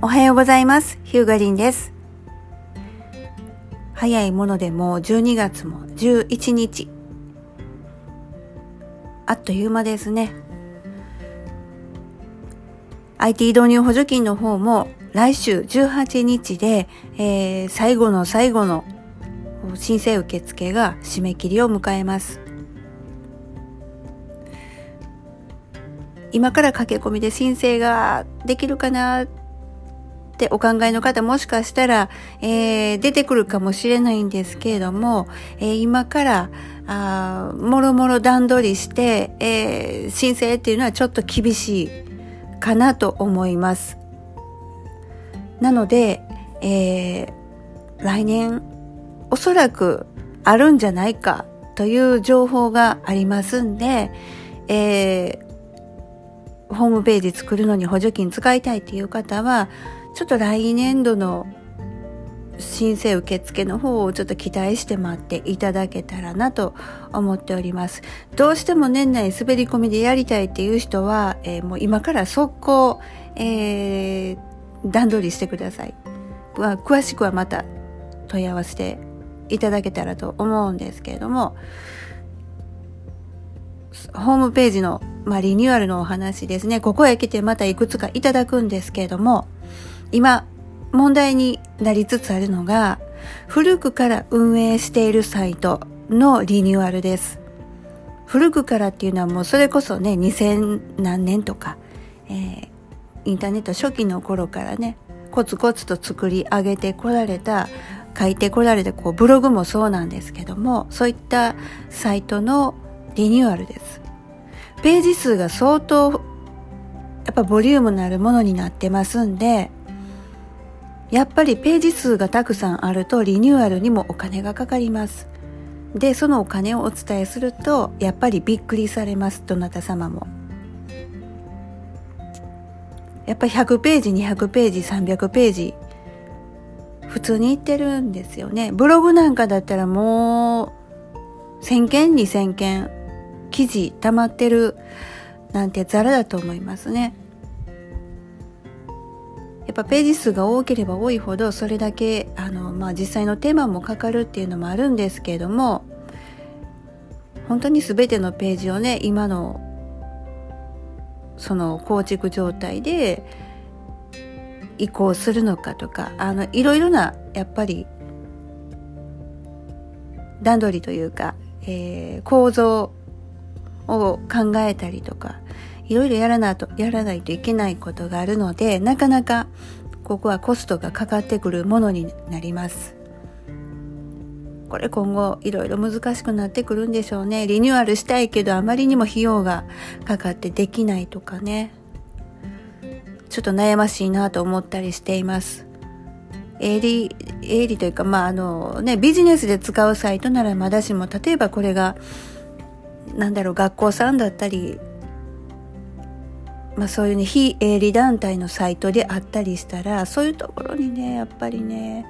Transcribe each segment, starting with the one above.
おはようございます。ヒューガリンです。早いものでもう12月も11日。あっという間ですね。IT 導入補助金の方も来週18日で、えー最後の最後の申請受付が締め切りを迎えます。今から駆け込みで申請ができるかなってお考えの方もしかしたら、えー出てくるかもしれないんですけれども、えー今からあもろもろ段取りして、えー申請っていうのはちょっと厳しいかなと思います。なので、えー来年おそらくあるんじゃないかという情報がありますんで、えーホームページ作るのに補助金使いたいっていう方は、ちょっと来年度の申請受付の方をちょっと期待して待っていただけたらなと思っております。どうしても年内滑り込みでやりたいっていう人は、えーもう今から速攻、えー段取りしてください。まあ詳しくはまた問い合わせていただけたらと思うんですけれども、ホームページの、まあ、リニューアルのお話ですね。ここへ来てまたいくつかいただくんですけれども、今、問題になりつつあるのが、古くから運営しているサイトのリニューアルです。古くからっていうのはもうそれこそね、2000何年とか、えーインターネット初期の頃からね、コツコツと作り上げてこられた、書いてこられたこうブログもそうなんですけども、そういったサイトのリニューアルです。ページ数が相当、やっぱボリュームのあるものになってますんで、やっぱりページ数がたくさんあるとリニューアルにもお金がかかります。で、そのお金をお伝えすると、やっぱりびっくりされます、どなた様も。やっぱ100ページ、200ページ、300ページ、普通に言ってるんですよね。ブログなんかだったらもう、1000件、2000件、記事溜まってるなんてザラだと思いますね。やっぱページ数が多ければ多いほどそれだけあの、まあ、実際のテーマもかかるっていうのもあるんですけれども本当に全てのページをね今のその構築状態で移行するのかとかあのいろいろなやっぱり段取りというか、えー構造を考えたりとかいろいろやらないとやらないといけないことがあるのでなかなかここはコストがかかってくるものになります。これ今後いろいろ難しくなってくるんでしょうね。リニューアルしたいけどあまりにも費用がかかってできないとかね。ちょっと悩ましいなと思ったりしています。営利、営利というか、まああのね、ビジネスで使うサイトならまだしも、例えばこれがなんだろう学校さんだったり、まあ、そういうね非営利団体のサイトであったりしたらそういうところにねやっぱりね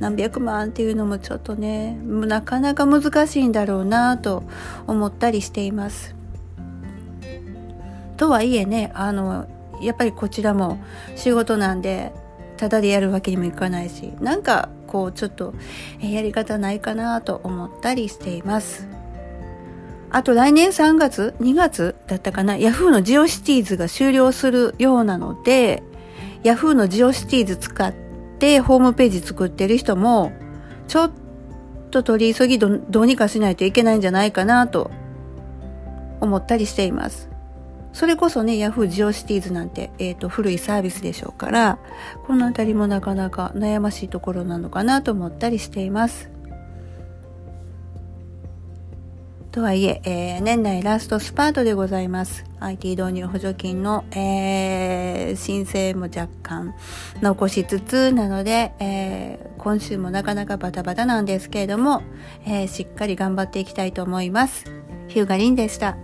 何百万っていうのもちょっとねなかなか難しいんだろうなと思ったりしています。とはいえねあのやっぱりこちらも仕事なんでただでやるわけにもいかないしなんかこうちょっとやり方ないかなと思ったりしています。あと来年3月 ?2 月だったかな ?Yahoo のジオシティーズが終了するようなので、Yahoo のジオシティーズ使ってホームページ作ってる人も、ちょっと取り急ぎどどうにかしないといけないんじゃないかなと思ったりしています。それこそね、Yahoo ジオシティーズなんて、えっ、と、古いサービスでしょうから、このあたりもなかなか悩ましいところなのかなと思ったりしています。とはいええー年内ラストスパートでございます。IT 導入補助金の、えー申請も若干残しつつなので、えー今週もなかなかバタバタなんですけれども、えしっかり頑張っていきたいと思います。ヒューガリンでした。